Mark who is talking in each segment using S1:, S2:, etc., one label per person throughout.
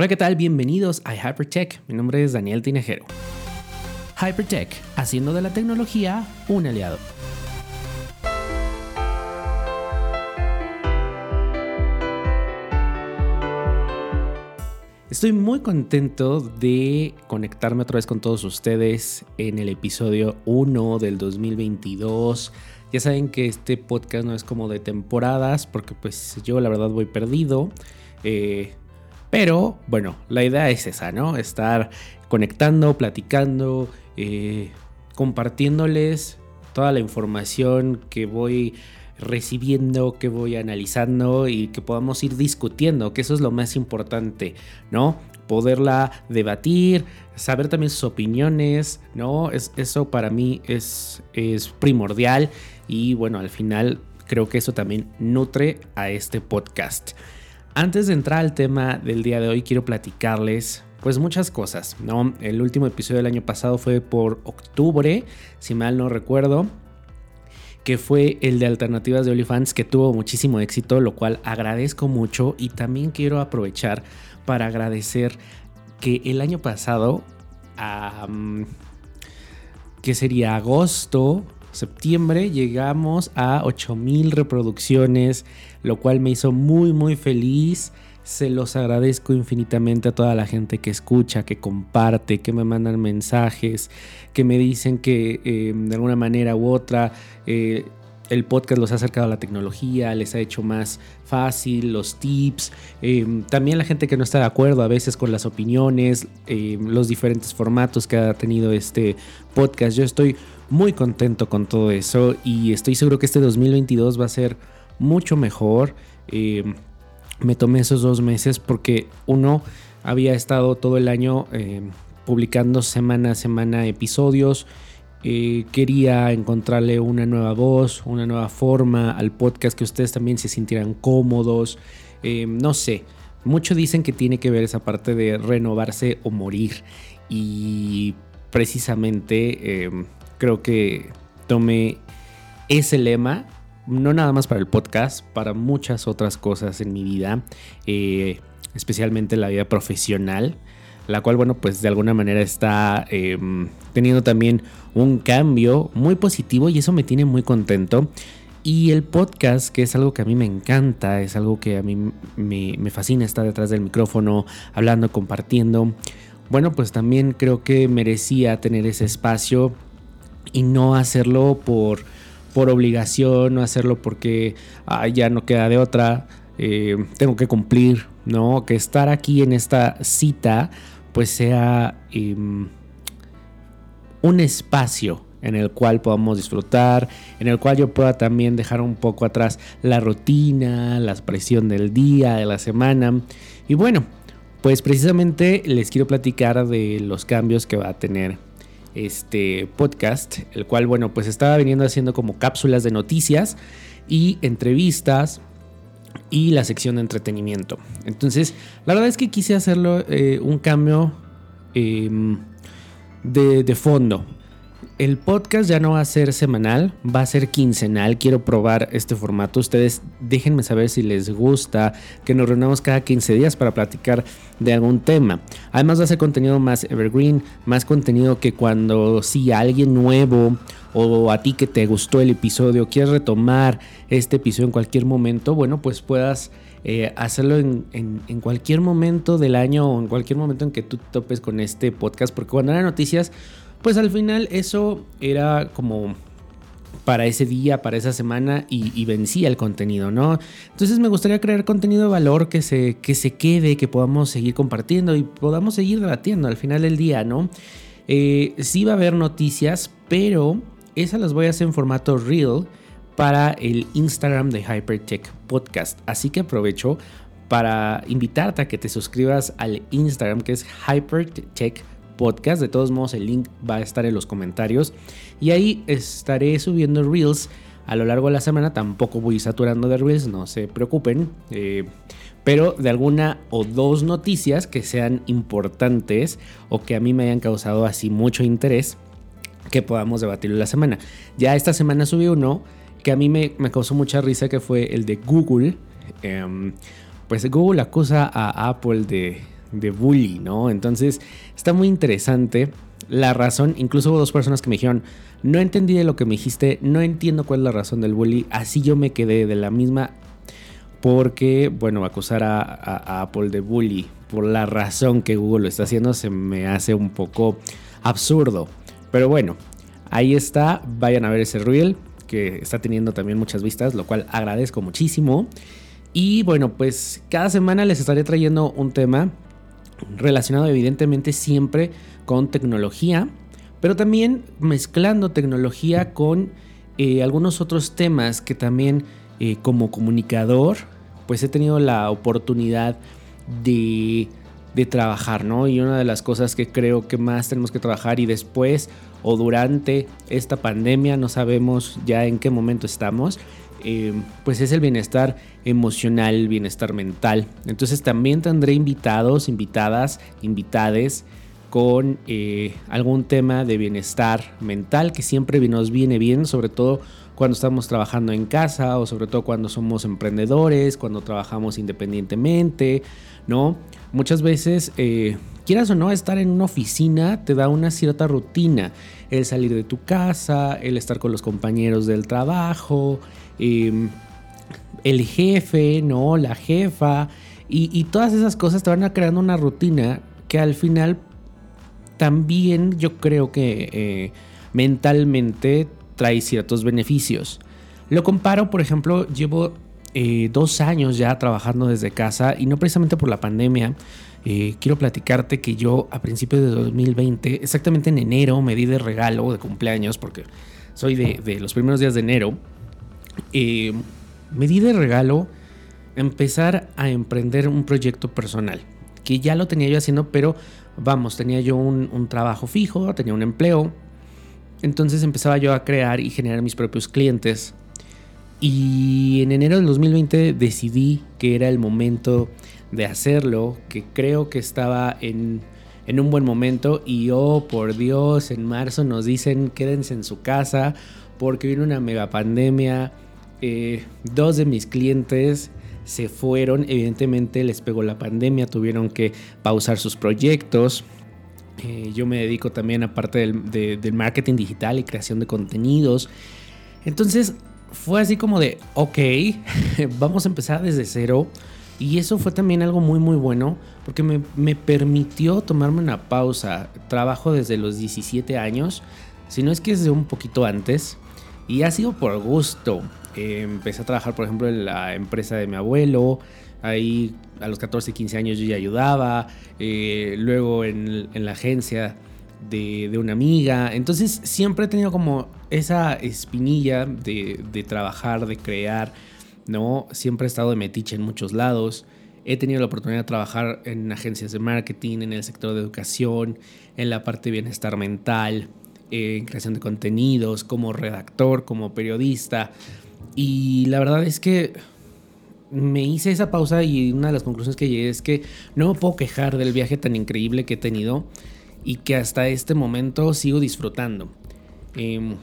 S1: Hola, ¿qué tal? Bienvenidos a Hypertech. Mi nombre es Daniel Tinejero. Hypertech, haciendo de la tecnología un aliado. Estoy muy contento de conectarme otra vez con todos ustedes en el episodio 1 del 2022. Ya saben que este podcast no es como de temporadas porque pues yo la verdad voy perdido. Eh, pero bueno, la idea es esa, ¿no? Estar conectando, platicando, eh, compartiéndoles toda la información que voy recibiendo, que voy analizando y que podamos ir discutiendo, que eso es lo más importante, ¿no? Poderla debatir, saber también sus opiniones, ¿no? Es, eso para mí es, es primordial y bueno, al final creo que eso también nutre a este podcast. Antes de entrar al tema del día de hoy, quiero platicarles pues muchas cosas, ¿no? El último episodio del año pasado fue por octubre, si mal no recuerdo, que fue el de alternativas de OnlyFans que tuvo muchísimo éxito, lo cual agradezco mucho y también quiero aprovechar para agradecer que el año pasado, que sería agosto, septiembre llegamos a 8000 reproducciones, lo cual me hizo muy muy feliz. Se los agradezco infinitamente a toda la gente que escucha, que comparte, que me mandan mensajes, que me dicen que eh, de alguna manera u otra eh, el podcast los ha acercado a la tecnología, les ha hecho más fácil los tips. Eh, también la gente que no está de acuerdo a veces con las opiniones, los diferentes formatos que ha tenido este podcast. Yo estoy muy contento con todo eso y estoy seguro que este 2022 va a ser mucho mejor. Eh, me tomé esos dos meses porque uno había estado todo el año eh, publicando semana a semana episodios. Eh, quería encontrarle una nueva voz, una nueva forma al podcast que ustedes también se sintieran cómodos. no sé, muchos dicen que tiene que ver esa parte de renovarse o morir. Y precisamente creo que tomé ese lema, no nada más para el podcast, para muchas otras cosas en mi vida, eh, especialmente la vida profesional, la cual, bueno, pues de alguna manera está em, teniendo también un cambio muy positivo y eso me tiene muy contento. Y el podcast, que es algo que a mí me encanta, es algo que a mí me, me fascina estar detrás del micrófono, hablando, compartiendo. Bueno, pues también creo que merecía tener ese espacio y no hacerlo por, por obligación, no hacerlo porque ya no queda de otra, eh, tengo que cumplir, ¿no? Que estar aquí en esta cita pues sea em, un espacio en el cual podamos disfrutar, en el cual yo pueda también dejar un poco atrás la rutina, la presión del día, de la semana. Y bueno, pues precisamente les quiero platicar de los cambios que va a tener este podcast, el cual, bueno, pues estaba viniendo haciendo como cápsulas de noticias y entrevistas y la sección de entretenimiento. Entonces, la verdad es que quise hacerlo eh, un cambio em, de, de fondo. El podcast ya no va a ser semanal, va a ser quincenal. Quiero probar este formato. Ustedes déjenme saber si les gusta que nos reunamos cada 15 días para platicar de algún tema. Además va a ser contenido más evergreen, más contenido que cuando si alguien nuevo o a ti que te gustó el episodio quieres retomar este episodio en cualquier momento, bueno, pues puedas eh, hacerlo en, en, cualquier momento del año o en cualquier momento en que tú topes con este podcast, porque cuando hay noticias pues al final eso era como para ese día, para esa semana y, vencía el contenido, ¿no? Entonces me gustaría crear contenido de valor que se, que se quede, que podamos seguir compartiendo y podamos seguir debatiendo al final del día, ¿no? Eh, sí va a haber noticias, pero esas las voy a hacer en formato real para el Instagram de Hypertech Podcast. Así que aprovecho para invitarte a que te suscribas al Instagram que es Hypertech podcast. De todos modos, el link va a estar en los comentarios. Y ahí estaré subiendo reels a lo largo de la semana. Tampoco voy saturando de reels, no se preocupen. Eh, pero de alguna o dos noticias que sean importantes o que a mí me hayan causado así mucho interés que podamos debatir la semana. Ya esta semana subí uno que a mí me, causó mucha risa que fue el de Google. Em, pues Google acusa a Apple de, de bully, ¿no? Entonces está muy interesante la razón. Incluso hubo dos personas que me dijeron, no entendí de lo que me dijiste, no entiendo cuál es la razón del bully. Así yo me quedé de la misma porque, bueno, acusar a, Apple de bully por la razón que Google lo está haciendo se me hace un poco absurdo. Pero bueno, ahí está, vayan a ver ese reel que está teniendo también muchas vistas, lo cual agradezco muchísimo. Y bueno, pues cada semana les estaré trayendo un tema relacionado evidentemente siempre con tecnología, pero también mezclando tecnología con eh, algunos otros temas que también eh, como comunicador, pues he tenido la oportunidad de, de trabajar, ¿no? Y una de las cosas que creo que más tenemos que trabajar y después o durante esta pandemia, no sabemos ya en qué momento estamos, eh, pues es el bienestar emocional, bienestar mental. Entonces también tendré invitados, invitadas, invitades con eh, algún tema de bienestar mental que siempre nos viene bien, sobre todo cuando estamos trabajando en casa o sobre todo cuando somos emprendedores, cuando trabajamos independientemente, ¿no? Muchas veces, eh, quieras o no, estar en una oficina te da una cierta rutina. El salir de tu casa, el estar con los compañeros del trabajo, el jefe, ¿no? La jefa. Y, todas esas cosas te van a creando una rutina que al final también yo creo que eh, mentalmente trae ciertos beneficios. Lo comparo, por ejemplo, llevo eh, dos años ya trabajando desde casa y no precisamente por la pandemia. Eh, quiero platicarte que yo a principios de 2020, exactamente en enero, me di de regalo de cumpleaños, porque soy de, los primeros días de enero, eh, me di de regalo empezar a emprender un proyecto personal, que ya lo tenía yo haciendo, pero vamos, tenía yo un trabajo fijo, tenía un empleo, entonces empezaba yo a crear y generar mis propios clientes. Y en enero del 2020 decidí que era el momento de hacerlo, que creo que estaba en, un buen momento. Y oh, por Dios, en marzo nos dicen quédense en su casa porque viene una mega pandemia. Eh, dos de mis clientes se fueron, evidentemente les pegó la pandemia, tuvieron que pausar sus proyectos. Eh, yo me dedico también aparte del, del marketing digital y creación de contenidos. Entonces fue así como de, ok, vamos a empezar desde cero. Y eso fue también algo muy muy bueno porque me, me, permitió tomarme una pausa. Trabajo desde los 17 años, si no es que desde un poquito antes. Y ha sido por gusto. Empecé a trabajar, por ejemplo, en la empresa de mi abuelo. Ahí a los 14, 15 años yo ya ayudaba. Eh, luego en, la agencia de, una amiga. Entonces siempre he tenido como esa espinilla de, de, trabajar, de crear, ¿no? Siempre he estado de metiche en muchos lados. He tenido la oportunidad de trabajar en agencias de marketing, en el sector de educación, en la parte de bienestar mental, en creación de contenidos, como redactor, como periodista. Y la verdad es que me hice esa pausa y una de las conclusiones que llegué es que no me puedo quejar del viaje tan increíble que he tenido y que hasta este momento sigo disfrutando. Em,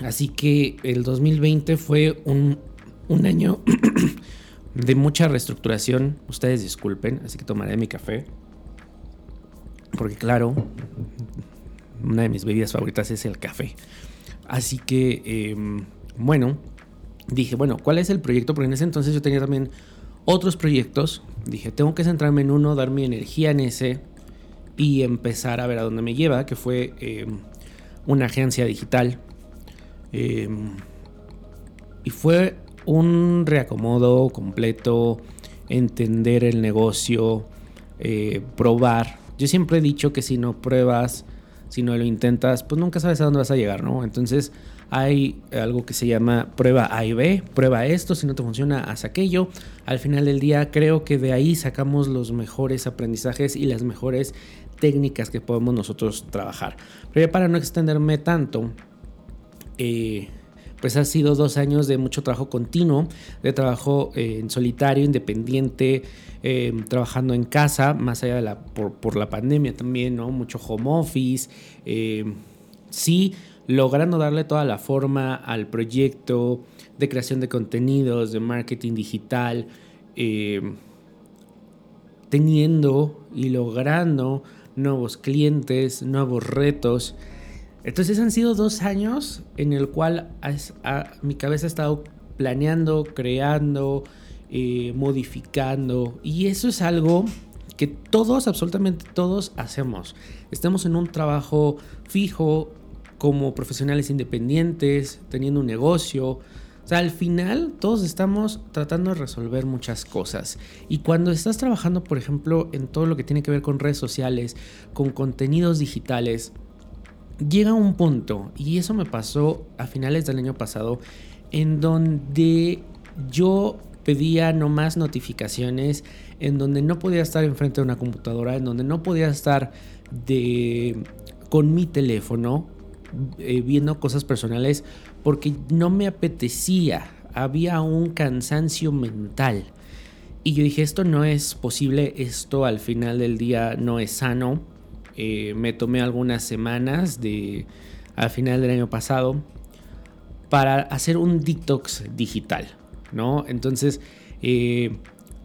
S1: así que el 2020 fue un, un año de mucha reestructuración. Ustedes disculpen, así que tomaré mi café. Porque claro, una de mis bebidas favoritas es el café. Así que, em, bueno, dije, bueno, ¿cuál es el proyecto? Porque en ese entonces yo tenía también otros proyectos. Dije, tengo que centrarme en uno, dar mi energía en ese y empezar a ver a dónde me lleva, que fue eh, una agencia digital. Eh, y fue un reacomodo completo, entender el negocio, eh, probar. Yo siempre he dicho que si no pruebas, si no lo intentas, pues nunca sabes a dónde vas a llegar, ¿no? Entonces hay algo que se llama prueba A y B, prueba esto, si no te funciona, haz aquello. Al final del día creo que de ahí sacamos los mejores aprendizajes y las mejores técnicas que podemos nosotros trabajar. Pero ya para no extenderme tanto, eh, pues ha sido dos años de mucho trabajo continuo, de trabajo eh, en solitario, independiente, eh, trabajando en casa, más allá de la, por, por, la pandemia también, ¿no? Mucho home office. sí, logrando darle toda la forma al proyecto de creación de contenidos, de marketing digital, eh, teniendo y logrando nuevos clientes, nuevos retos. Entonces han sido dos años en el cual mi cabeza ha estado planeando, creando, eh, modificando. Y eso es algo que todos, absolutamente todos hacemos. Estamos en un trabajo fijo como profesionales independientes, teniendo un negocio. O sea, al final todos estamos tratando de resolver muchas cosas. Y cuando estás trabajando, por ejemplo, en todo lo que tiene que ver con redes sociales, con contenidos digitales, llega un punto, y eso me pasó a finales del año pasado, en donde yo pedía no más notificaciones, en donde no podía estar enfrente de una computadora, en donde no podía estar de, con mi teléfono eh, viendo cosas personales, porque no me apetecía, había un cansancio mental. Y yo dije, esto no es posible, esto al final del día no es sano. Eh, me tomé algunas semanas de, al final del año pasado para hacer un detox digital, ¿no? Entonces, eh,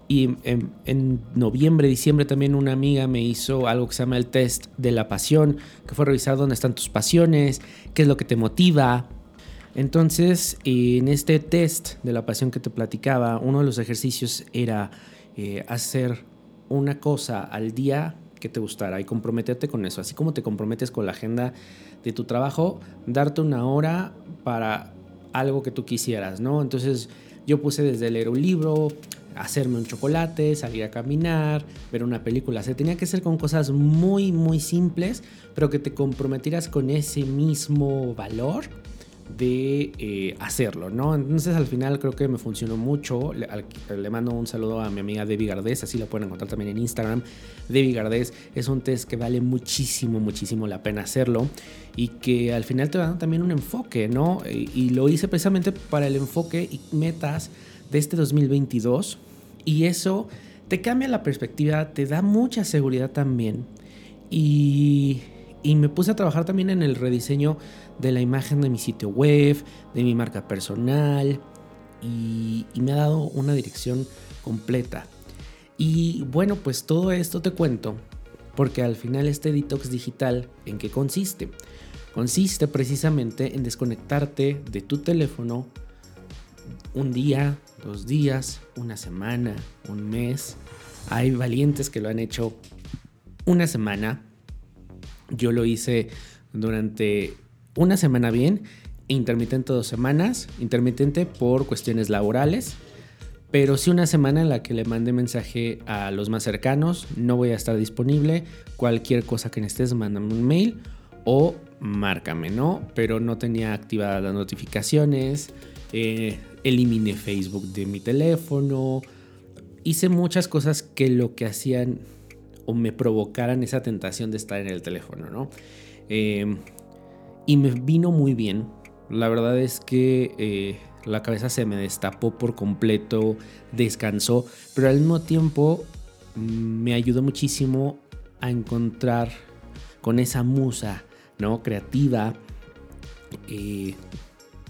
S1: y en, noviembre, diciembre también una amiga me hizo algo que se llama el test de la pasión, que fue revisar dónde están tus pasiones, qué es lo que te motiva. Entonces, en este test de la pasión que te platicaba, uno de los ejercicios era eh, hacer una cosa al día que te gustara y comprometerte con eso. Así como te comprometes con la agenda de tu trabajo, darte una hora para algo que tú quisieras, ¿no? Entonces yo puse desde leer un libro, hacerme un chocolate, salir a caminar, ver una película. Se tenía que hacer con cosas muy, muy simples, pero que te comprometieras con ese mismo valor de eh, hacerlo, ¿no? Entonces al final creo que me funcionó mucho. Le, mando un saludo a mi amiga Debbie Gardés, así la pueden encontrar también en Instagram. Debbie Gardés es un test que vale muchísimo, muchísimo la pena hacerlo y que al final te da también un enfoque, ¿no? Y, y lo hice precisamente para el enfoque y metas de este 2022 y eso te cambia la perspectiva, te da mucha seguridad también y y me puse a trabajar también en el rediseño de la imagen de mi sitio web, de mi marca personal y, me ha dado una dirección completa. Y bueno, pues todo esto te cuento porque al final este detox digital, ¿en qué consiste? Consiste precisamente en desconectarte de tu teléfono un día, dos días, una semana, un mes. Hay valientes que lo han hecho una semana, yo lo hice durante una semana bien, intermitente dos semanas, intermitente por cuestiones laborales, pero sí una semana en la que le mandé mensaje a los más cercanos, no voy a estar disponible, cualquier cosa que necesites, mándame un mail o márcame, ¿no? Pero no tenía activadas las notificaciones, eh, eliminé Facebook de mi teléfono, hice muchas cosas que lo que hacían o me provocaran esa tentación de estar en el teléfono, ¿no? Em, y me vino muy bien. La verdad es que eh, la cabeza se me destapó por completo, descansó, pero al mismo tiempo mm, me ayudó muchísimo a encontrar con esa musa, ¿no? Creativa, eh,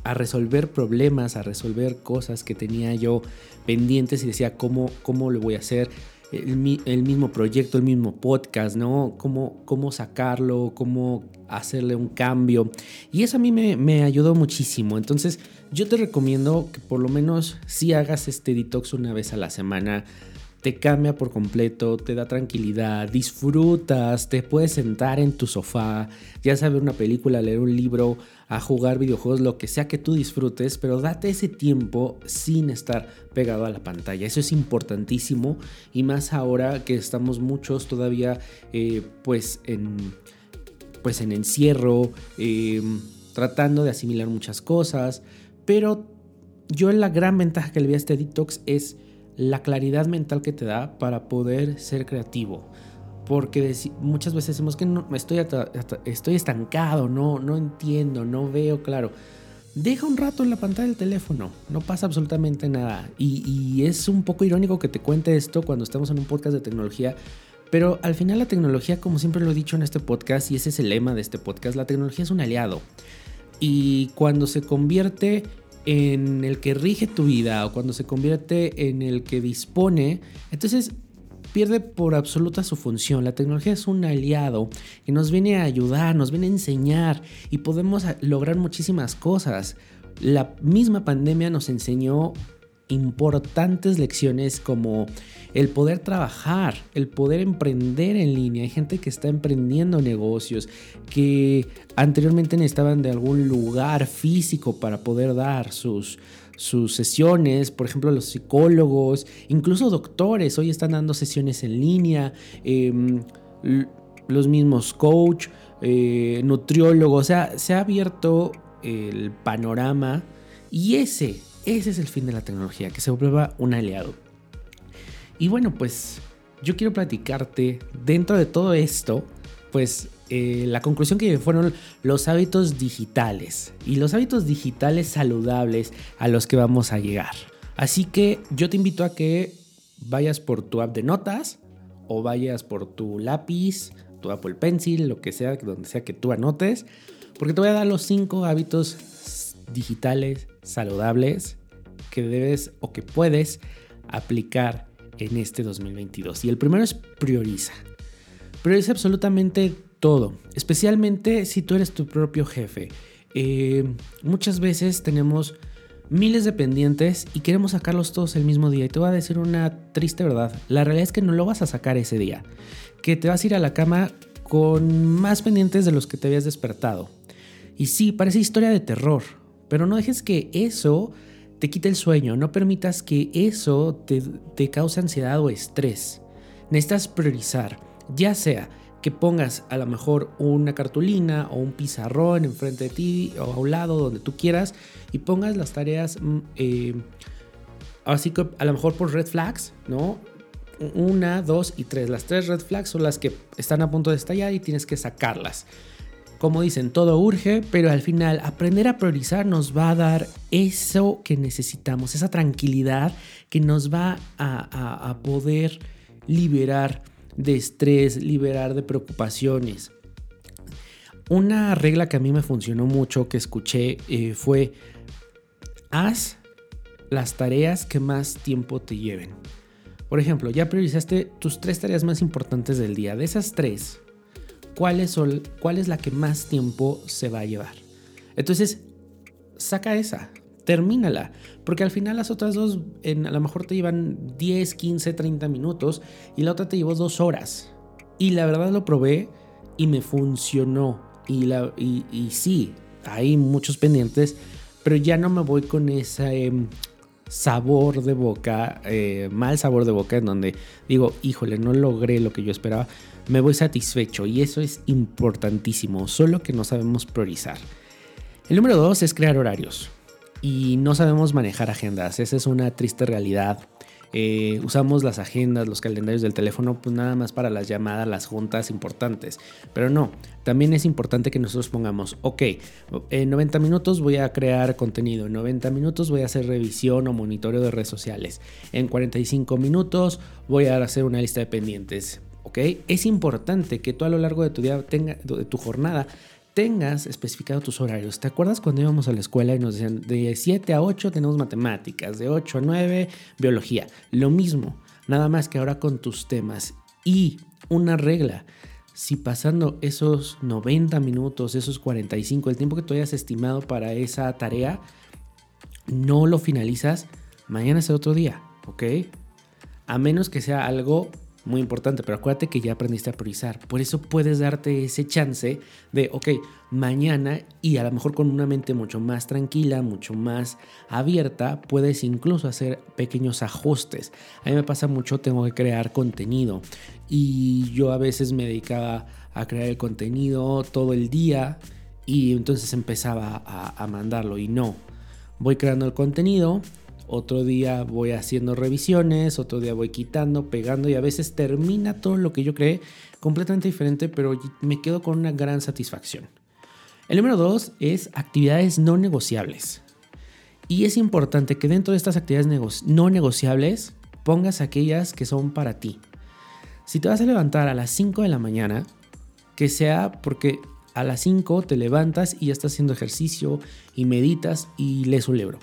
S1: a resolver problemas, a resolver cosas que tenía yo pendientes y decía, ¿cómo, cómo lo voy a hacer? el, mismo proyecto, el mismo podcast, ¿no? Cómo, cómo sacarlo, cómo hacerle un cambio. Y eso a mí me, me, ayudó muchísimo. Entonces yo te recomiendo que por lo menos si hagas este detox una vez a la semana te cambia por completo, te da tranquilidad, disfrutas, te puedes sentar en tu sofá, ya sea ver una película, leer un libro, a jugar videojuegos, lo que sea que tú disfrutes, pero date ese tiempo sin estar pegado a la pantalla. Eso es importantísimo y más ahora que estamos muchos todavía eh, pues en pues en encierro, eh, tratando de asimilar muchas cosas, pero yo la gran ventaja que le vi a este detox es la claridad mental que te da para poder ser creativo. Porque muchas veces decimos que no, estoy, estoy estancado, no, no entiendo, no veo claro. Deja un rato en la pantalla del teléfono, no pasa absolutamente nada. Y, y es un poco irónico que te cuente esto cuando estamos en un podcast de tecnología, pero al final la tecnología, como siempre lo he dicho en este podcast, y ese es el lema de este podcast, la tecnología es un aliado. Y cuando se convierte en el que rige tu vida o cuando se convierte en el que dispone, entonces pierde por absoluta su función. La tecnología es un aliado que nos viene a ayudar, nos viene a enseñar y podemos lograr muchísimas cosas. La misma pandemia nos enseñó importantes lecciones como el poder trabajar, el poder emprender en línea. Hay gente que está emprendiendo negocios que anteriormente necesitaban de algún lugar físico para poder dar sus, sus sesiones, por ejemplo los psicólogos, incluso doctores, hoy están dando sesiones en línea, em, los mismos coach, eh, nutriólogos, o sea, se ha abierto el panorama y ese, ese es el fin de la tecnología, que se vuelva un aliado. Y bueno, pues yo quiero platicarte dentro de todo esto, pues eh, la conclusión que fueron los hábitos digitales y los hábitos digitales saludables a los que vamos a llegar. Así que yo te invito a que vayas por tu app de notas o vayas por tu lápiz, tu Apple Pencil, lo que sea, donde sea que tú anotes, porque te voy a dar los cinco hábitos digitales saludables que debes o que puedes aplicar en este 2022. Y el primero es prioriza. Prioriza absolutamente todo, especialmente si tú eres tu propio jefe. Eh, muchas veces tenemos miles de pendientes y queremos sacarlos todos el mismo día. Y te voy a decir una triste verdad. La realidad es que no lo vas a sacar ese día. Que te vas a ir a la cama con más pendientes de los que te habías despertado. Y sí, parece historia de terror. Pero no dejes que eso te quite el sueño. No permitas que eso te, te cause ansiedad o estrés. Necesitas priorizar. Ya sea que pongas a lo mejor una cartulina o un pizarrón enfrente de ti o a un lado donde tú quieras y pongas las tareas mm, eh, así que a lo mejor por red flags, ¿no? Una, dos y tres. Las tres red flags son las que están a punto de estallar y tienes que sacarlas. Como dicen, todo urge, pero al final aprender a priorizar nos va a dar eso que necesitamos, esa tranquilidad que nos va a, poder liberar de estrés, liberar de preocupaciones. Una regla que a mí me funcionó mucho, que escuché, eh, fue haz las tareas que más tiempo te lleven. Por ejemplo, ya priorizaste tus tres tareas más importantes del día. De esas tres, ¿cuál son, ¿cuál es la que más tiempo se va a llevar? Entonces, saca esa, termínala. Porque al final las otras dos en, a lo mejor te llevan 10, 15, 30 minutos y la otra te llevó dos horas. Y la verdad lo probé y me funcionó. Y, la, y, sí, hay muchos pendientes, pero ya no me voy con ese sabor de boca, eh, mal sabor de boca, en donde digo, híjole, no logré lo que yo esperaba. Me voy satisfecho y eso es importantísimo, solo que no sabemos priorizar. El número dos es crear horarios y no sabemos manejar agendas. Esa es una triste realidad. Eh, usamos las agendas, los calendarios del teléfono, pues nada más para las llamadas, las juntas importantes. Pero no, también es importante que nosotros pongamos, ok, en 90 minutos voy a crear contenido, en 90 minutos voy a hacer revisión o monitoreo de redes sociales, en 45 minutos voy a hacer una lista de pendientes. ¿ok? Es importante que tú a lo largo de tu día, tenga, de tu jornada, tengas especificado tus horarios. ¿Te acuerdas cuando íbamos a la escuela y nos decían de 7 a 8 tenemos matemáticas, de 8 a 9 biología? Lo mismo, nada más que ahora con tus temas. Y una regla, si pasando esos 90 minutos, esos 45, el tiempo que tú hayas estimado para esa tarea, no lo finalizas, mañana es otro día, ¿ok? A menos que sea algo muy importante, pero acuérdate que ya aprendiste a priorizar. Por eso puedes darte ese chance de, ok, mañana y a lo mejor con una mente mucho más tranquila, mucho más abierta, puedes incluso hacer pequeños ajustes. A mí me pasa mucho, tengo que crear contenido y yo a veces me dedicaba a crear el contenido todo el día y entonces empezaba a, a mandarlo y no. Voy creando el contenido, otro día voy haciendo revisiones, otro día voy quitando, pegando y a veces termina todo lo que yo creé completamente diferente, pero me quedo con una gran satisfacción. El número dos es actividades no negociables. Y es importante que dentro de estas actividades no negociables pongas aquellas que son para ti. Si te vas a levantar a las 5 de la mañana, que sea porque a las 5 te levantas y ya estás haciendo ejercicio y meditas y lees un libro.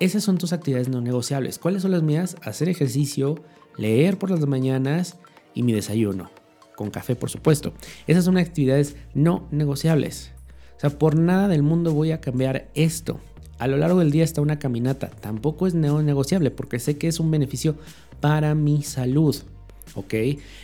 S1: Esas son tus actividades no negociables. ¿Cuáles son las mías? Hacer ejercicio, leer por las mañanas y mi desayuno, con café por supuesto. Esas son actividades no negociables. O sea, por nada del mundo voy a cambiar esto. A lo largo del día está una caminata. Tampoco es no negociable porque sé que es un beneficio para mi salud. ¿Ok?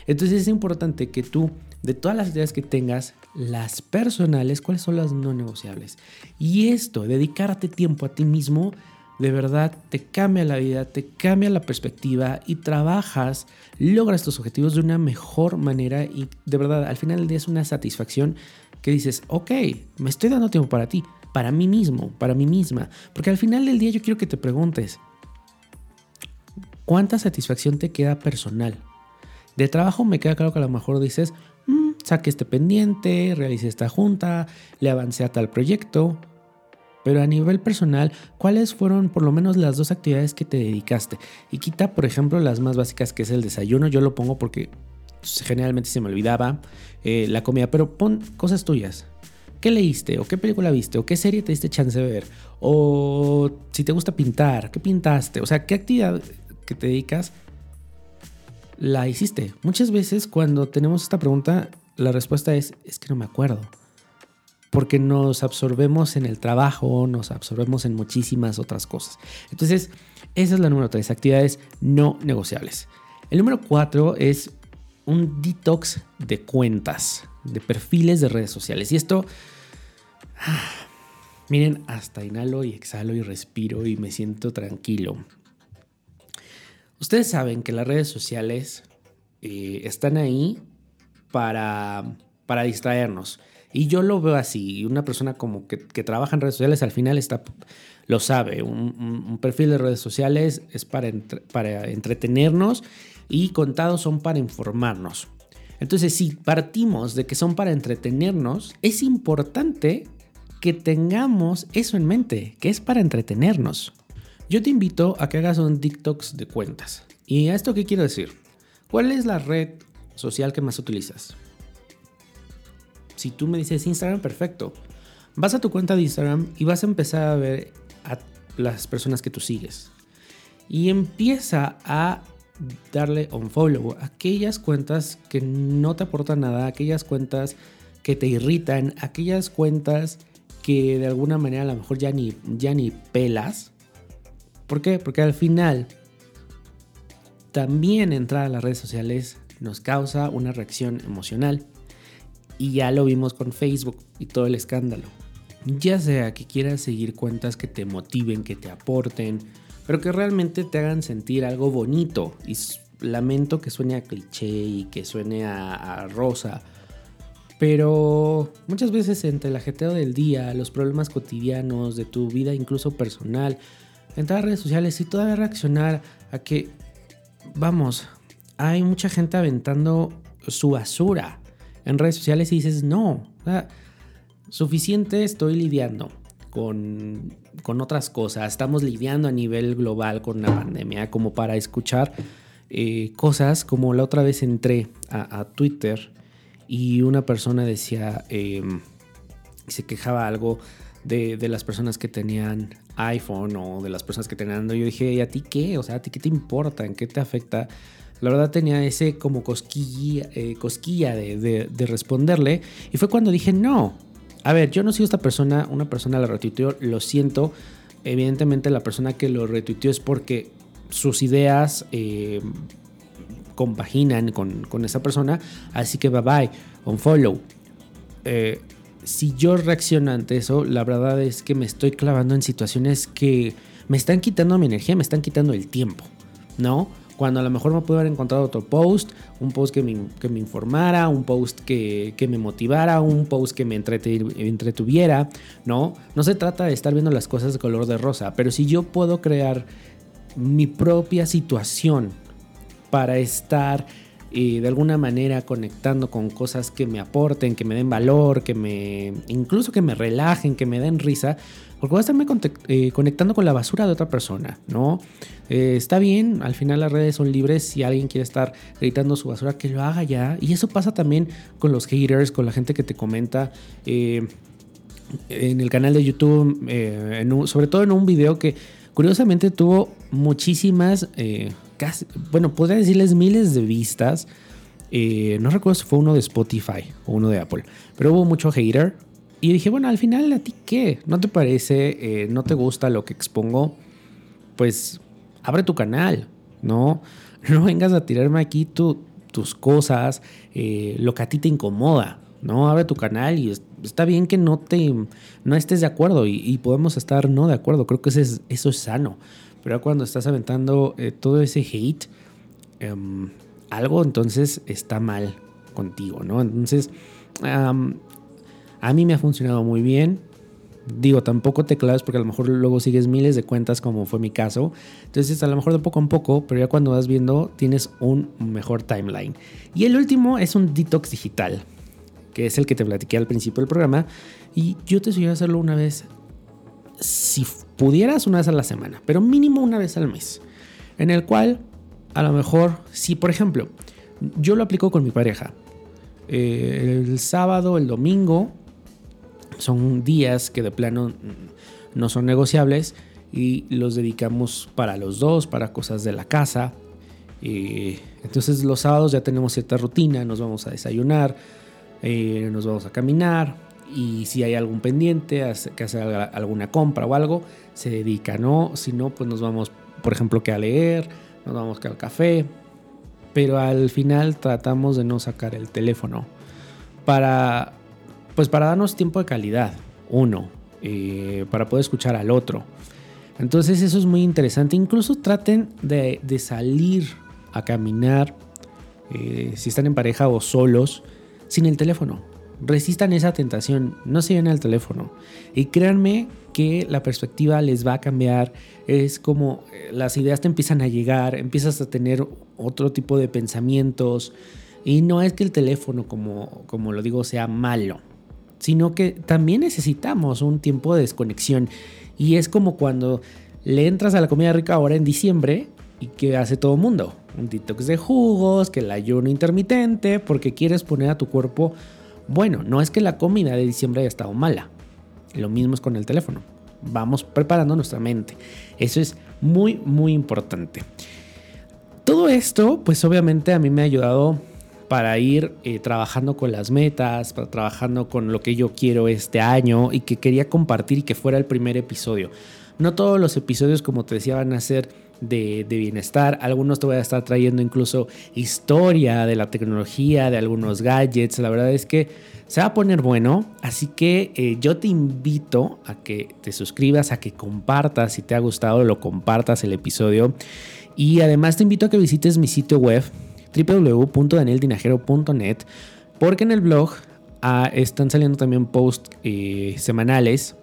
S1: Entonces es importante que tú, de todas las ideas que tengas, las personales, ¿cuáles son las no negociables? Y esto, dedicarte tiempo a ti mismo, de verdad te cambia la vida, te cambia la perspectiva y trabajas, logras tus objetivos de una mejor manera y de verdad al final del día es una satisfacción que dices, ok, me estoy dando tiempo para ti, para mí mismo, para mí misma, porque al final del día yo quiero que te preguntes, ¿cuánta satisfacción te queda personal? De trabajo me queda claro que a lo mejor dices, mm, saqué este pendiente, realicé esta junta, le avancé a tal proyecto, pero a nivel personal, ¿cuáles fueron por lo menos las dos actividades que te dedicaste? Y quita, por ejemplo, las más básicas que es el desayuno. Yo lo pongo porque generalmente se me olvidaba eh, la comida, pero pon cosas tuyas. ¿Qué leíste? ¿O qué película viste? ¿O qué serie te diste chance de ver? ¿O si te gusta pintar? ¿Qué pintaste? O sea, ¿qué actividad que te dedicas la hiciste? Muchas veces cuando tenemos esta pregunta, la respuesta es, es que no me acuerdo porque nos absorbemos en el trabajo, nos absorbemos en muchísimas otras cosas. Entonces, esa es la número tres, actividades no negociables. El número cuatro es un detox de cuentas, de perfiles de redes sociales. Y esto, miren, hasta inhalo y exhalo y respiro y me siento tranquilo. Ustedes saben que las redes sociales eh, están ahí para, para distraernos y yo lo veo así, una persona como que, trabaja en redes sociales al final está, lo sabe, un, perfil de redes sociales es para, para entretenernos y contados son para informarnos. Entonces, si partimos de que son para entretenernos, es importante que tengamos eso en mente, que es para entretenernos. Yo te invito a que hagas un TikToks de cuentas. ¿Y a esto qué quiero decir? ¿Cuál es la red social que más utilizas? Si tú me dices Instagram, perfecto. Vas a tu cuenta de Instagram y vas a empezar a ver a las personas que tú sigues. Y empieza a darle un follow a aquellas cuentas que no te aportan nada, aquellas cuentas que te irritan, aquellas cuentas que de alguna manera a lo mejor ya ni, ya ni pelas. ¿Por qué? Porque al final también entrar a las redes sociales nos causa una reacción emocional. Y ya lo vimos con Facebook y todo el escándalo. Ya sea que quieras seguir cuentas que te motiven, que te aporten, pero que realmente te hagan sentir algo bonito. Y lamento que suene a cliché y que suene a, rosa. Pero muchas veces entre el ajeteo del día, los problemas cotidianos de tu vida, incluso personal, entrar a redes sociales y todavía reaccionar a que, vamos, hay mucha gente aventando su basura en redes sociales y dices, no, suficiente estoy lidiando con, otras cosas, estamos lidiando a nivel global con una pandemia como para escuchar eh, cosas como la otra vez entré a, Twitter y una persona decía, em, se quejaba algo de, de, las personas que tenían iPhone o de las personas que tenían Android. Yo dije, ¿y a ti qué? O sea, ¿a ti qué te importa? ¿En qué te afecta? La verdad tenía ese como cosquilla, eh, cosquilla de, responderle. Y fue cuando dije, no. A ver, yo no soy esta persona, una persona la retuiteó, lo siento. Evidentemente la persona que lo retuiteó es porque sus ideas eh, compaginan con, esa persona. Así que bye bye, unfollow. Eh, si yo reacciono ante eso, la verdad es que me estoy clavando en situaciones que me están quitando mi energía, me están quitando el tiempo, ¿no? Cuando a lo mejor me puedo haber encontrado otro post, un post que me, que me informara, un post que, que, me motivara, un post que me entretuviera, ¿no? No se trata de estar viendo las cosas de color de rosa, pero si yo puedo crear mi propia situación para estar eh, de alguna manera conectando con cosas que me aporten, que me den valor, que me incluso que me relajen, que me den risa, porque voy a estarme eh, conectando con la basura de otra persona, ¿no? Eh, está bien, al final las redes son libres, si alguien quiere estar gritando su basura, que lo haga ya. Y eso pasa también con los haters, con la gente que te comenta. Eh, en el canal de YouTube, sobre todo en un video que curiosamente tuvo muchísimas bueno, podría decirles miles de vistas. No recuerdo si fue uno de Spotify o uno de Apple, pero hubo mucho hater. Y dije, bueno, al final, ¿a ti qué? ¿No te parece? Eh, ¿No te gusta lo que expongo? Pues abre tu canal, ¿no? No vengas a tirarme aquí tus cosas, eh, lo que a ti te incomoda, ¿no? Abre tu canal y está bien que no te no estés de acuerdo y, podemos estar no de acuerdo. Creo que eso es, eso es sano. Pero cuando estás aventando eh, todo ese hate, em, algo entonces está mal contigo, ¿no? Entonces, a mí me ha funcionado muy bien. Digo, tampoco te claves porque a lo mejor luego sigues miles de cuentas como fue mi caso. Entonces a lo mejor de poco en poco, pero ya cuando vas viendo tienes un mejor timeline. Y el último es un detox digital, que es el que te platiqué al principio del programa. Y yo te sugiero hacerlo una vez, si pudieras, una vez a la semana, pero mínimo una vez al mes. En el cual, a lo mejor, si por ejemplo, yo lo aplico con mi pareja. Eh, el sábado, el domingo, son días que de plano no son negociables y los dedicamos para los dos, para cosas de la casa. Y entonces los sábados ya tenemos cierta rutina, nos vamos a desayunar, eh, nos vamos a caminar y si hay algún pendiente, que hacer alguna compra o algo, se dedica, ¿no? Si no, pues nos vamos, por ejemplo, que a leer, nos vamos que al café, pero al final tratamos de no sacar el teléfono para pues para darnos tiempo de calidad, uno, eh, para poder escuchar al otro. Entonces eso es muy interesante. Incluso traten de, salir a caminar, eh, si están en pareja o solos, sin el teléfono. Resistan esa tentación, no se lleven al teléfono. Y créanme que la perspectiva les va a cambiar. Es como eh, las ideas te empiezan a llegar, empiezas a tener otro tipo de pensamientos. Y no es que el teléfono, como, como lo digo, sea malo sino que también necesitamos un tiempo de desconexión. Y es como cuando le entras a la comida rica ahora en diciembre y que hace todo mundo. Un detox de jugos, que el ayuno intermitente, porque quieres poner a tu cuerpo... Bueno, no es que la comida de diciembre haya estado mala. Lo mismo es con el teléfono. Vamos preparando nuestra mente. Eso es muy, muy importante. Todo esto, pues obviamente a mí me ha ayudado para ir eh, trabajando con las metas, para trabajando con lo que yo quiero este año y que quería compartir y que fuera el primer episodio. No todos los episodios, como te decía, van a ser de, bienestar. Algunos te voy a estar trayendo incluso historia de la tecnología, de algunos gadgets. La verdad es que se va a poner bueno. Así que eh, yo te invito a que te suscribas, a que compartas. Si te ha gustado, lo compartas el episodio. Y además te invito a que visites mi sitio web www.danieldinajero.net porque en el blog ah, están saliendo también posts eh, semanales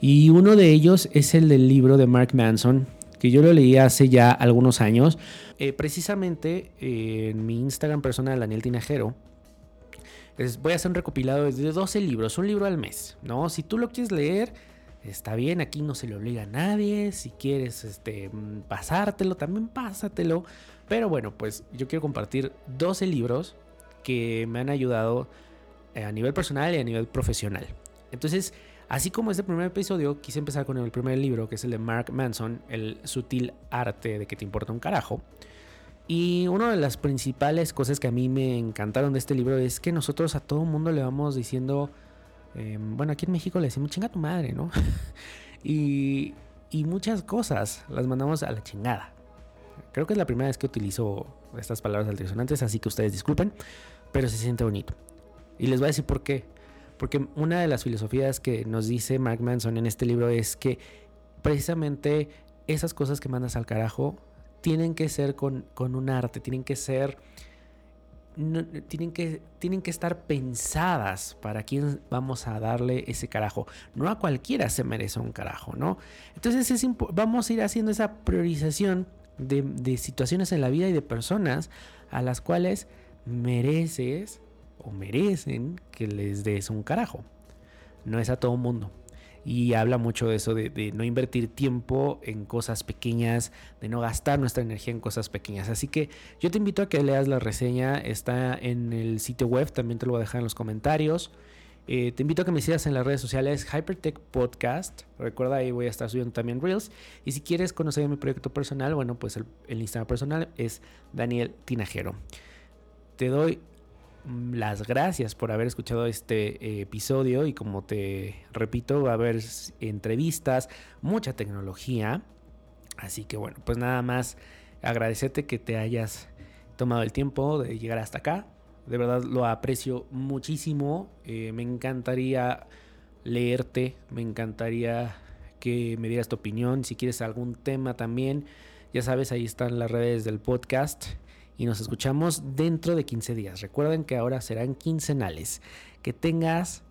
S1: y uno de ellos es el del libro de Mark Manson que yo lo leí hace ya algunos años eh, precisamente eh, en mi Instagram personal Daniel Tinajero voy a hacer un recopilado de 12 libros, un libro al mes, ¿no? Si tú lo quieres leer, está bien, aquí no se le obliga a nadie, si quieres este, mm, pasártelo, también pásatelo, pero bueno, pues yo quiero compartir 12 libros que me han ayudado eh, a nivel personal y a nivel profesional. Entonces, así como este primer episodio, quise empezar con el primer libro, que es el de Mark Manson, El sutil arte de que te importa un carajo. Y una de las principales cosas que a mí me encantaron de este libro es que nosotros a todo mundo le vamos diciendo, em, bueno, aquí en México le decimos chinga tu madre, ¿no? y, y muchas cosas las mandamos a la chingada. Creo que es la primera vez que utilizo estas palabras altisonantes, así que ustedes disculpen, pero se siente bonito. Y les voy a decir por qué. Porque una de las filosofías que nos dice Mark Manson en este libro es que precisamente esas cosas que mandas al carajo tienen que ser con, un arte, tienen que ser... tienen, que, tienen que estar pensadas para quién vamos a darle ese carajo. No a cualquiera se merece un carajo, ¿no? Entonces es vamos a ir haciendo esa priorización de, situaciones en la vida y de personas a las cuales mereces o merecen que les des un carajo. No es a todo mundo. Y habla mucho de eso, de, no invertir tiempo en cosas pequeñas, de no gastar nuestra energía en cosas pequeñas. Así que yo te invito a que leas la reseña, está en el sitio web, también te lo voy a dejar en los comentarios. Eh, te invito a que me sigas en las redes sociales Hypertech Podcast. Recuerda, ahí voy a estar subiendo también Reels. Y si quieres conocer mi proyecto personal, bueno, pues el, el Instagram personal es Daniel Tinajero. Te doy mm, las gracias por haber escuchado este eh, episodio y como te repito, va a haber entrevistas, mucha tecnología. Así que bueno, pues nada más agradecerte que te hayas tomado el tiempo de llegar hasta acá. De verdad lo aprecio muchísimo. Eh, me encantaría leerte, me encantaría que me dieras tu opinión. Si quieres algún tema también, ya sabes, ahí están las redes del podcast. Y nos escuchamos dentro de 15 días. Recuerden que ahora serán quincenales. Que tengas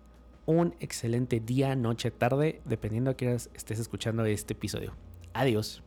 S1: un excelente día, noche, tarde, dependiendo a qué estés escuchando este episodio. Adiós.